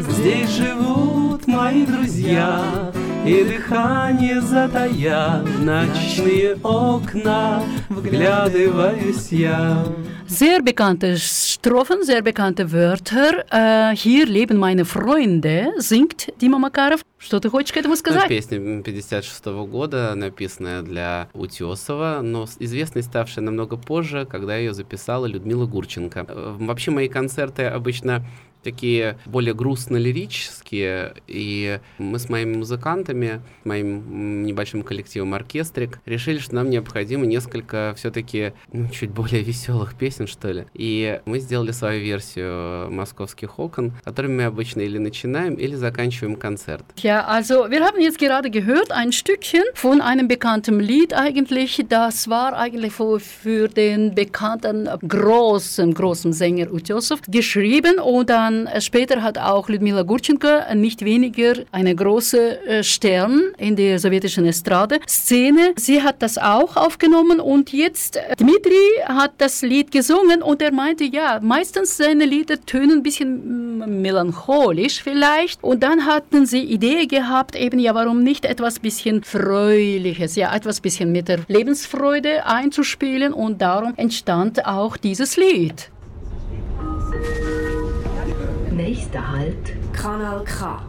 Здесь живут мои друзья, и дыхание затаяв ночные окна, вглядываюсь я. sehr bekannte Strophen, sehr bekannte Wörter. Äh, hier leben meine Freunde, singt Дима Макаров. Что ты хочешь к этому сказать? Ну, песня 56 -го года, написанная для Утесова, но известной ставшая намного позже, когда ее записала Людмила Гурченко. Э, вообще мои концерты обычно такие более грустно-лирические, и мы с моими музыкантами, моим небольшим коллективом оркестрик, решили, что нам необходимо несколько все-таки ну, чуть более веселых песен, что ли. И мы сделали свою версию «Московских окон», которыми мы обычно или начинаем, или заканчиваем концерт. Ja, also wir haben jetzt gerade gehört ein Stückchen von einem bekannten Lied eigentlich. Das war eigentlich für, für den bekannten großen, großen Sänger Utjosov geschrieben und dann dann äh, später hat auch Ludmila Gurchenko äh, nicht weniger eine große äh, Stern in der sowjetischen Estrade-Szene. Sie hat das auch aufgenommen und jetzt Dmitri hat das Lied gesungen und er meinte, ja, meistens seine Lieder tönen ein bisschen mm, melancholisch vielleicht und dann hatten sie Idee gehabt, eben ja, warum nicht etwas bisschen Fröhliches, ja, etwas bisschen mit der Lebensfreude einzuspielen und darum entstand auch dieses Lied. Nächster Halt. Kanal K.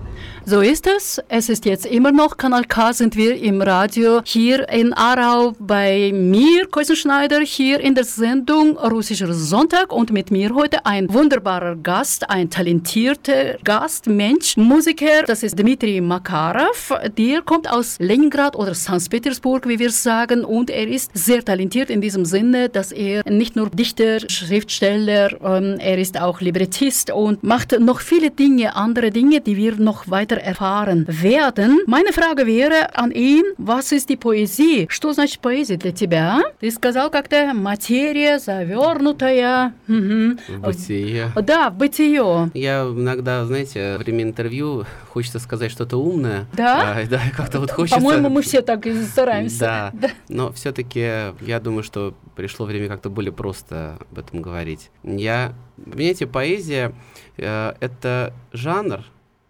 So ist es. Es ist jetzt immer noch Kanal K, sind wir im Radio hier in Aarau bei mir, Keusenschneider, hier in der Sendung Russischer Sonntag und mit mir heute ein wunderbarer Gast, ein talentierter Gast, Mensch, Musiker, das ist Dmitri Makarov. Der kommt aus Leningrad oder St. Petersburg, wie wir sagen, und er ist sehr talentiert in diesem Sinne, dass er nicht nur Dichter, Schriftsteller, ähm, er ist auch Librettist und macht noch viele Dinge, andere Dinge, die wir noch weiter weiter erfahren werden. Meine Frage wäre an ihn, was ist die Поэзия? Что значит поэзия для тебя? Ты сказал как-то материя, завернутая. Угу. В бытие. Да, в бытие. Я иногда, знаете, во время интервью хочется сказать что-то умное. Да? А, (laughs) да, как-то вот хочется... По-моему, мы все так и стараемся. Да, (laughs) да. но все-таки я думаю, что пришло время как-то более просто об этом говорить. Я, понимаете, поэзия э, — это жанр,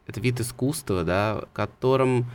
это вид искусства, да, которым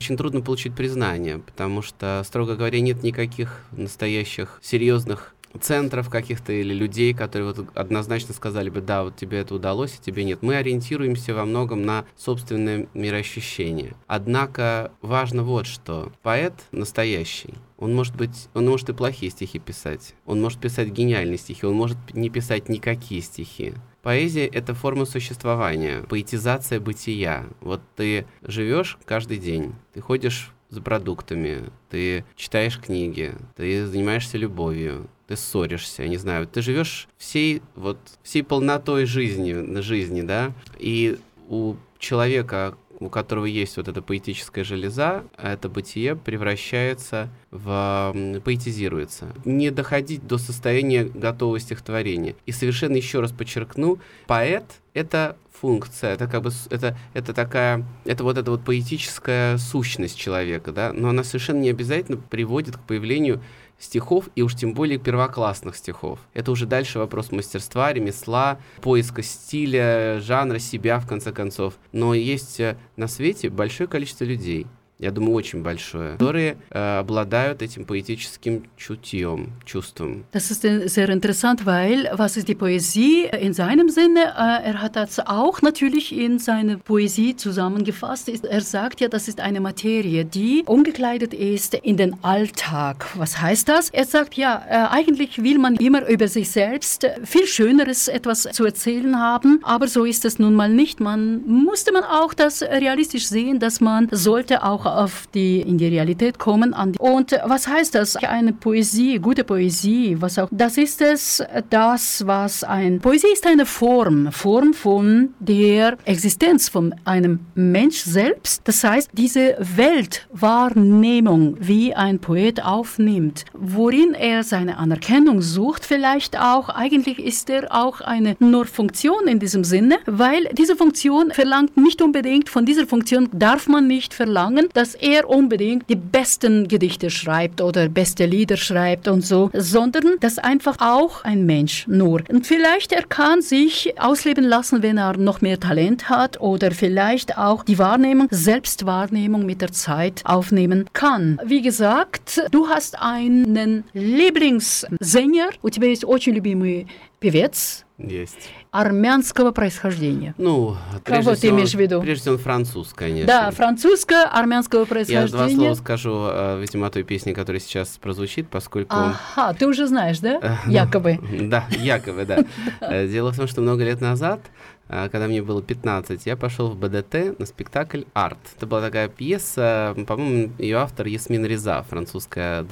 очень трудно получить признание, потому что, строго говоря, нет никаких настоящих серьезных центров каких-то или людей, которые вот однозначно сказали бы, да, вот тебе это удалось, а тебе нет. Мы ориентируемся во многом на собственное мироощущение. Однако важно вот что. Поэт настоящий, он может быть, он может и плохие стихи писать, он может писать гениальные стихи, он может не писать никакие стихи. Поэзия — это форма существования, поэтизация бытия. Вот ты живешь каждый день, ты ходишь за продуктами, ты читаешь книги, ты занимаешься любовью, ты ссоришься, я не знаю, ты живешь всей вот всей полнотой жизни, на жизни, да, и у человека, у которого есть вот эта поэтическая железа, это бытие превращается в... поэтизируется. Не доходить до состояния готового стихотворения. И совершенно еще раз подчеркну, поэт — это функция, это как бы это, это такая, это вот эта вот поэтическая сущность человека, да, но она совершенно не обязательно приводит к появлению стихов, и уж тем более первоклассных стихов. Это уже дальше вопрос мастерства, ремесла, поиска стиля, жанра, себя, в конце концов. Но есть э, на свете большое количество людей, я думаю, очень большое, которые äh, обладают этим поэтическим чутьем, чувством. Das ist sehr interessant, weil was ist die Poesie in seinem Sinne? Äh, er hat das auch natürlich in seine Poesie zusammengefasst. Er sagt ja, das ist eine Materie, die umgekleidet ist in den Alltag. Was heißt das? Er sagt ja, äh, eigentlich will man immer über sich selbst viel Schöneres etwas zu erzählen haben, aber so ist es nun mal nicht. Man musste man auch das realistisch sehen, dass man sollte auch auf die, in die Realität kommen. Und was heißt das? Eine Poesie, gute Poesie, was auch, das ist es, das, was ein, Poesie ist eine Form, Form von der Existenz von einem Mensch selbst. Das heißt, diese Weltwahrnehmung, wie ein Poet aufnimmt, worin er seine Anerkennung sucht, vielleicht auch, eigentlich ist er auch eine nur Funktion in diesem Sinne, weil diese Funktion verlangt nicht unbedingt, von dieser Funktion darf man nicht verlangen, dass er unbedingt die besten Gedichte schreibt oder beste Lieder schreibt und so, sondern dass einfach auch ein Mensch nur. Und vielleicht er kann sich ausleben lassen, wenn er noch mehr Talent hat oder vielleicht auch die Wahrnehmung, Selbstwahrnehmung mit der Zeit aufnehmen kann. Wie gesagt, du hast einen Lieblingssänger, у тебя есть очень любимый певец Есть. армянского происхождения. Ну, Кого ты имеешь в виду? Прежде всего, француз, конечно. Да, французское, армянского Я происхождения. два слова скажу, э, видимо, о той песне, которая сейчас прозвучит, поскольку... Ага, ты уже знаешь, да? Э, (laughs) Якобы. Да, якобы, да. (laughs) Э, Дело в том, что много лет назад, когда мне было 15, я пошел в БДТ на спектакль «Арт». Это была такая пьеса, по-моему, ее автор Ясмин Реза, французская,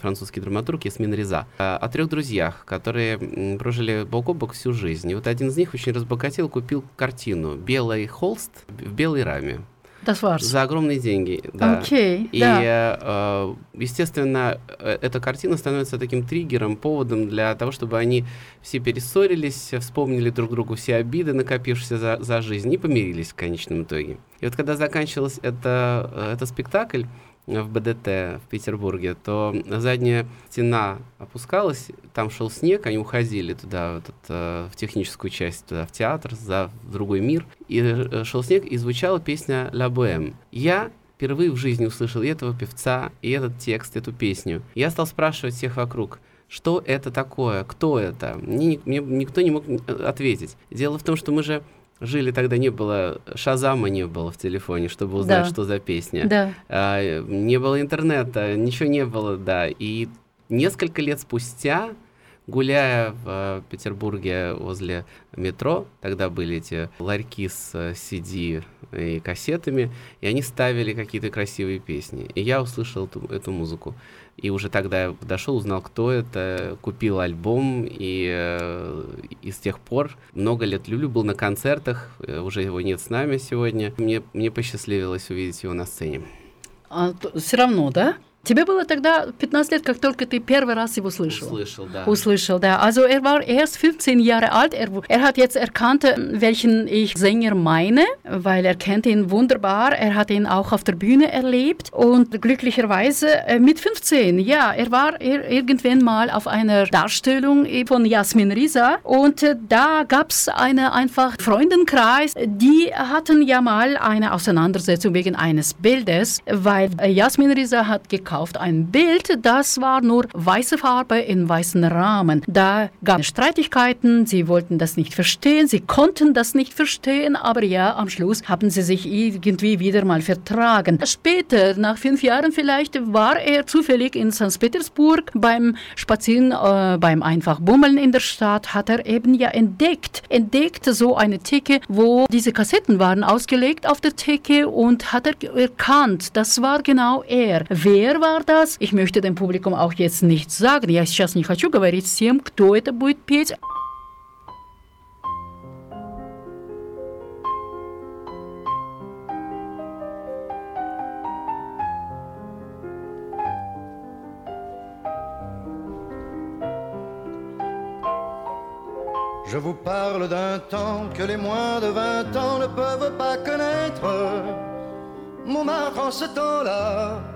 французский драматург Ясмин Реза, э, о трех друзьях, которые прожили бок о бок всю жизнь. И вот один из них очень разбогател, купил картину «Белый холст в белой раме». За огромные деньги. Да. Окей, И, да. э, естественно, э, эта картина становится таким триггером, поводом для того, чтобы они все перессорились, вспомнили друг другу все обиды, накопившиеся за, за жизнь, и помирились в конечном итоге. И вот когда заканчивался это, э, этот спектакль в БДТ в Петербурге, то задняя стена опускалась, там шел снег, они уходили туда, в, этот, э, в техническую часть, туда, в театр, за, в другой мир, и э, шел снег, и звучала песня «Ля Боэм». Я впервые в жизни услышал и этого певца, и этот текст, эту песню. Я стал спрашивать всех вокруг, что это такое, кто это. Мне, мне никто не мог э, ответить. Дело в том, что мы же жили тогда, не было, Шазама не было в телефоне, чтобы узнать, Да. что за песня. Да. А, не было интернета, ничего не было, да. И несколько лет спустя, гуляя в э, Петербурге возле метро, тогда были эти ларьки с э, CD и кассетами, и они ставили какие-то красивые песни. И я услышал эту, эту музыку. И уже тогда я подошел, узнал, кто это, купил альбом, и, э, и с тех пор много лет люблю, был на концертах, э, уже его нет с нами сегодня. Мне, мне посчастливилось увидеть его на сцене. все равно, да? Тебе было тогда 15 лет, как только ты первый раз его слышал. Услышал, да. Услышал, да. Also er war erst 15 Jahre alt. Er, er hat jetzt erkannt, welchen ich Sänger meine, weil er kennt ihn wunderbar. Er hat ihn auch auf der Bühne erlebt und glücklicherweise äh, mit 15, ja, er war ir irgendwann mal auf einer Darstellung von Jasmin Risa und äh, da gab es eine einfach Freundenkreis, die hatten ja mal eine Auseinandersetzung wegen eines Bildes, weil äh, Jasmin Risa hat gekauft ein Bild, das war nur weiße Farbe in weißen Rahmen. Da gab es Streitigkeiten, sie wollten das nicht verstehen, sie konnten das nicht verstehen, aber ja, am Schluss haben sie sich irgendwie wieder mal vertragen. Später, nach fünf Jahren vielleicht, war er zufällig in St. Petersburg beim Spazieren, äh, beim einfach Bummeln in der Stadt, hat er eben ja entdeckt, entdeckt so eine Theke, wo diese Kassetten waren ausgelegt auf der Theke und hat er erkannt, das war genau er. Wer war das? Ich möchte dem Publikum auch jetzt nicht sagen. Я сейчас не хочу говорить всем, кто это будет петь. Je vous parle d'un temps que les moins de vingt ans ne peuvent pas connaître. Montmartre en ce temps-là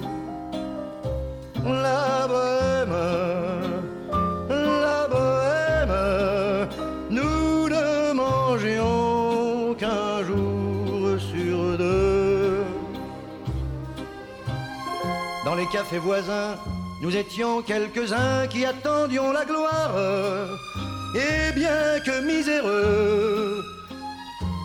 La bohème, la bohème, nous ne mangions qu'un jour sur deux. Dans les cafés voisins, nous étions quelques-uns qui attendions la gloire. Et bien que miséreux,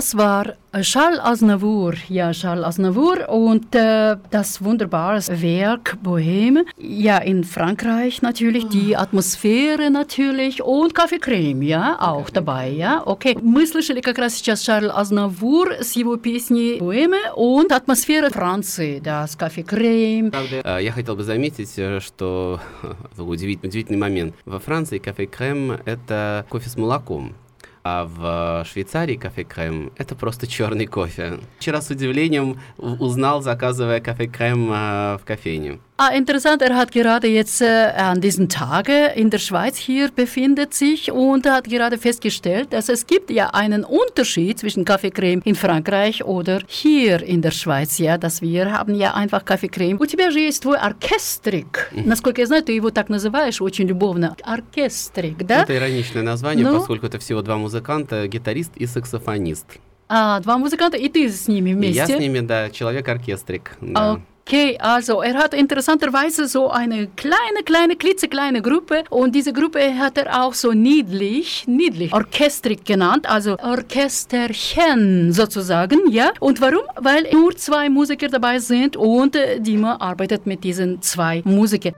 Das war Charles Aznavour, ja, Charles Aznavour und äh, das wunderbare Werk Bohème. Ja, in Frankreich natürlich, die Атмосфера natürlich und Kaffee Creme, ja, auch dabei, ja, окей. Мы слышали как раз сейчас Шарль Азнавур с его песней Bohème und атмосфера Франции, да, с Kaffee Creme. Правда, э, я хотел бы заметить, э, что (laughs) удивительный, удивительный момент. Во Франции кафе крем – это кофе с молоком. А в Швейцарии кафе крем это просто черный кофе. Вчера с удивлением узнал, заказывая кафе крем э, в кофейне. Ah, interessant, er hat gerade jetzt äh, an diesen Tage in der Schweiz hier befindet sich und hat gerade festgestellt, dass es gibt ja einen Unterschied zwischen Kaffeecreme in Frankreich oder hier in der Schweiz, ja, dass wir haben ja einfach Kaffeecreme. У тебя же есть твой оркестрик. Насколько я знаю, ты его так называешь очень любовно. Оркестрик, да? Это ироничное название, Ну? поскольку это всего два музыканта, гитарист и саксофонист. А, два музыканта, и ты с ними И вместе. я с ними, да, человек-оркестрик. да. Okay, also er hat interessanterweise so eine kleine, kleine, klitzekleine Gruppe und diese Gruppe hat er auch so niedlich, niedlich, Orchestrik genannt, also Orchesterchen sozusagen, ja. Und warum? Weil nur zwei Musiker dabei sind und äh, Dima arbeitet mit diesen zwei Musikern.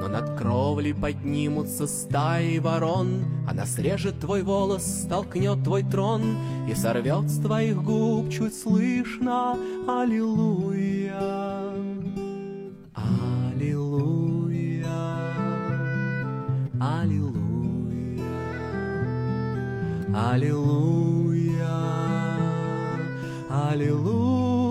Но над кровлей поднимутся стаи ворон. Она срежет твой волос, столкнет твой трон И сорвет с твоих губ чуть слышно Аллилуйя Аллилуйя. Аллилуйя. Аллилуйя. Аллилуйя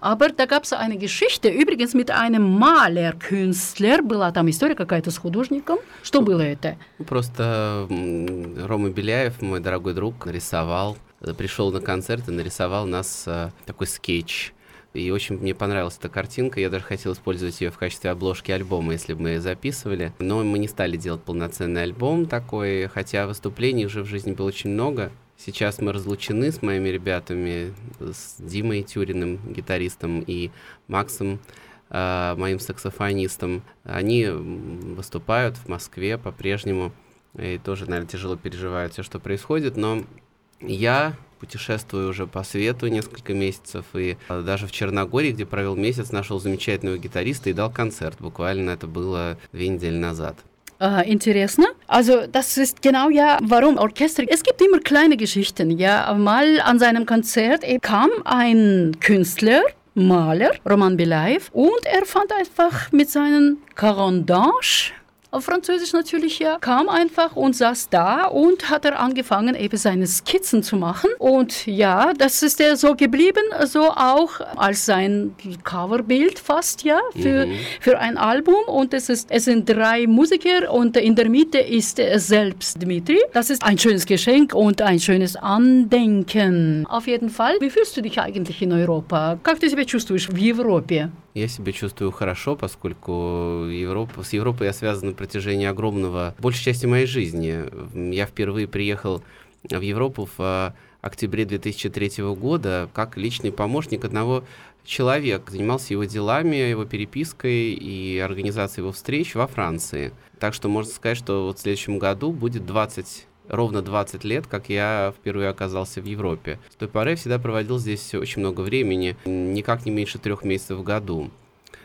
Aber da gab es eine Geschichte, übrigens mit einem Malerkünstler, была там история какая-то с художником. Что было это? Ну, Просто Рома Беляев, мой дорогой друг, нарисовал, э, пришел на концерт и нарисовал нас э, такой скетч. И очень мне понравилась эта картинка. Я даже хотел использовать ее в качестве обложки альбома, если бы мы ее записывали. Но мы не стали делать полноценный альбом такой, хотя выступлений уже в жизни было очень много. Сейчас мы разлучены с моими ребятами, с Димой Тюриным, гитаристом, и Максом, э, моим саксофонистом. Они выступают в Москве по-прежнему и тоже, наверное, тяжело переживают все, что происходит, но я путешествую уже по свету несколько месяцев, и э, даже в Черногории, где провел месяц, нашел замечательного гитариста и дал концерт. Буквально это было две недели назад. äh, Interessen. Also das ist genau ja, warum Orchester. Es gibt immer kleine Geschichten. Ja, mal an seinem Konzert kam ein Künstler Maler, Roman Belaev, und er fand einfach mit seinen Carondage auf Französisch natürlich ja, kam einfach und saß da und hat er angefangen, eben seine Skizzen zu machen. Und ja, das ist er so geblieben, so auch als sein Coverbild fast, ja, für, mhm. für ein Album. Und es, ist, es sind drei Musiker und in der Mitte ist er selbst Dmitri. Das ist ein schönes Geschenk und ein schönes Andenken. Auf jeden Fall. Wie fühlst du dich eigentlich in Europa? Как ты себя чувствуешь в Европе? Я себя чувствую хорошо, поскольку Европа, с Европой я связан на протяжении огромного, большей части моей жизни. Я впервые приехал в Европу в а, октябре 2003 года как личный помощник одного человека. Занимался его делами, его перепиской и организацией его встреч во Франции. Так что можно сказать, что вот в следующем году будет 20 ровно 20 лет, как я впервые оказался в Европе. С той поры я всегда проводил здесь очень много времени, никак не меньше трех месяцев в году.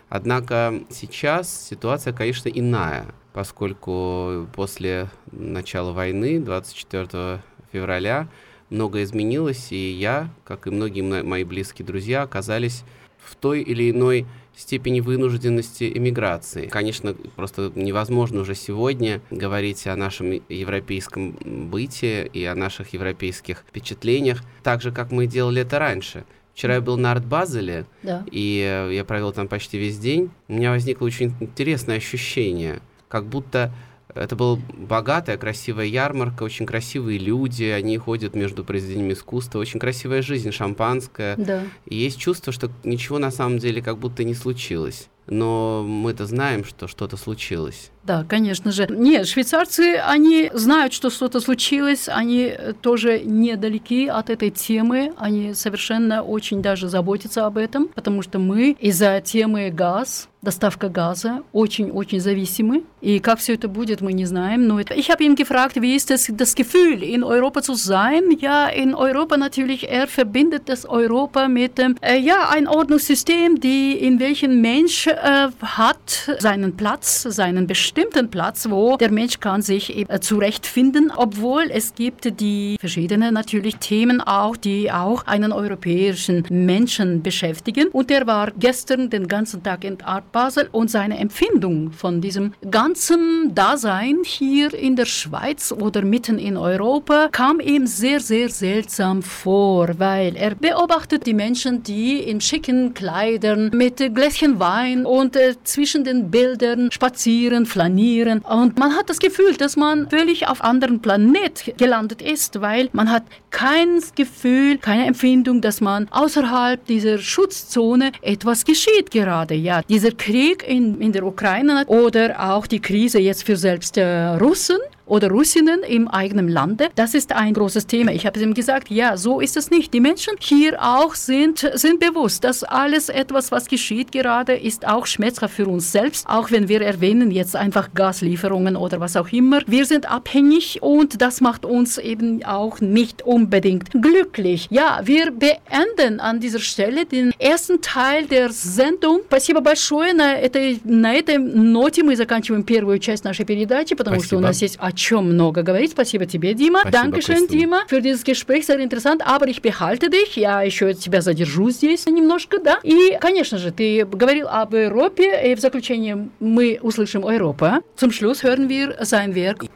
Однако сейчас ситуация, конечно, иная, поскольку после начала войны, 24 февраля, многое изменилось, и я, как и многие мои близкие друзья, оказались в той или иной степени вынужденности эмиграции. Конечно, просто невозможно уже сегодня говорить о нашем европейском быте и о наших европейских впечатлениях так же, как мы делали это раньше. Вчера я был на арт-базеле, да. и я провел там почти весь день. У меня возникло очень интересное ощущение, как будто это была богатая, красивая ярмарка, очень красивые люди, они ходят между произведениями искусства, очень красивая жизнь, шампанское. Да. И есть чувство, что ничего на самом деле как будто не случилось. Но мы-то знаем, что что-то случилось. Да, конечно же. Нет, швейцарцы, они знают, что что-то случилось, они тоже недалеки от этой темы, они совершенно очень даже заботятся об этом, потому что мы из-за темы газ, доставка газа, очень-очень зависимы. И как все это будет, мы не знаем. Но ich habe ihn gefragt, wie ist es das Gefühl, in Europa zu sein? Ja, in Europa natürlich, er verbindet das Europa mit dem, äh, ja, ein Ordnungssystem, die, in welchem Mensch äh, hat seinen Platz, seinen bestimmten Platz, wo der Mensch kann sich eben zurechtfinden, obwohl es gibt die verschiedenen natürlich Themen auch, die auch einen europäischen Menschen beschäftigen. Und er war gestern den ganzen Tag in Art Basel und seine Empfindung von diesem ganzen Dasein hier in der Schweiz oder mitten in Europa kam ihm sehr, sehr seltsam vor, weil er beobachtet die Menschen, die in schicken Kleidern mit Gläschen Wein und äh, zwischen den Bildern spazieren, flanieren. Und man hat das Gefühl, dass man völlig auf anderen Planet gelandet ist, weil man hat kein Gefühl, keine Empfindung, dass man außerhalb dieser Schutzzone etwas geschieht gerade. Ja, dieser Krieg in, in der Ukraine oder auch die Krise jetzt für selbst äh, Russen oder Russinnen im eigenen Lande. Das ist ein großes Thema. Ich habe ihm gesagt, ja, so ist es nicht. Die Menschen hier auch sind, sind bewusst, dass alles etwas, was geschieht gerade, ist auch schmerzhaft für uns selbst. Auch wenn wir erwähnen jetzt einfach Gaslieferungen oder was auch immer. Wir sind abhängig und das macht uns eben auch nicht unbedingt glücklich. Ja, wir beenden an dieser Stelle den ersten Teil der Sendung. Спасибо большое. На этой, на этой ноте мы заканчиваем первую часть нашей передачи, потому Спасибо. что у нас есть чем много говорить. Спасибо тебе, Дима. Dankeschön, Дима, für dieses Gespräch. Sehr interessant. Aber ich behalte dich. Я еще тебя задержу здесь немножко, да. И, конечно же, ты говорил об Европе. И в заключение мы услышим Европа. Zum Schluss hören wir sein Werk.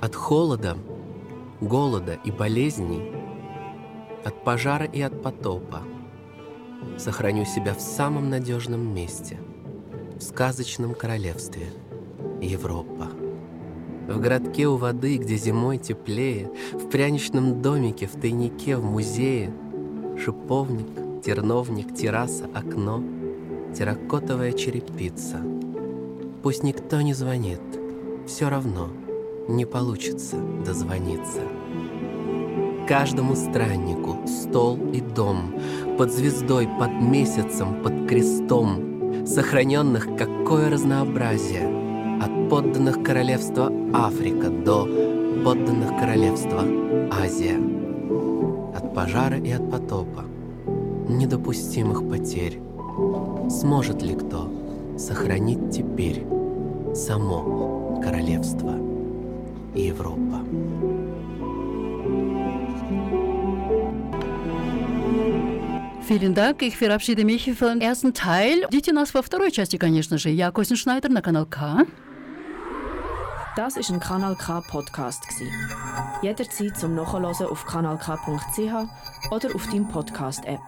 От холода, голода и болезней, от пожара и от потопа – сохраню себя в самом надежном месте, в сказочном королевстве Европа. В городке у воды, где зимой теплее, В пряничном домике, в тайнике, в музее, Шиповник, терновник, терраса, окно, Терракотовая черепица. Пусть никто не звонит, все равно не получится дозвониться. Каждому страннику стол и дом, Под звездой, под месяцем, под крестом, Сохраненных какое разнообразие, От подданных королевства Африка до подданных королевства Азия. От пожара и от потопа. Недопустимых потерь. Сможет ли кто сохранить теперь само королевство Европа? Vielen Dank. Ich verabschiede mich für den ersten Teil. Ждите нас во второй части, конечно же. Я Костин Шнайдер на канал К. Das ist ein Kanal K Podcast gsi. Jederzeit zum Nachhören auf kanalk.ch oder auf deinem Podcast App.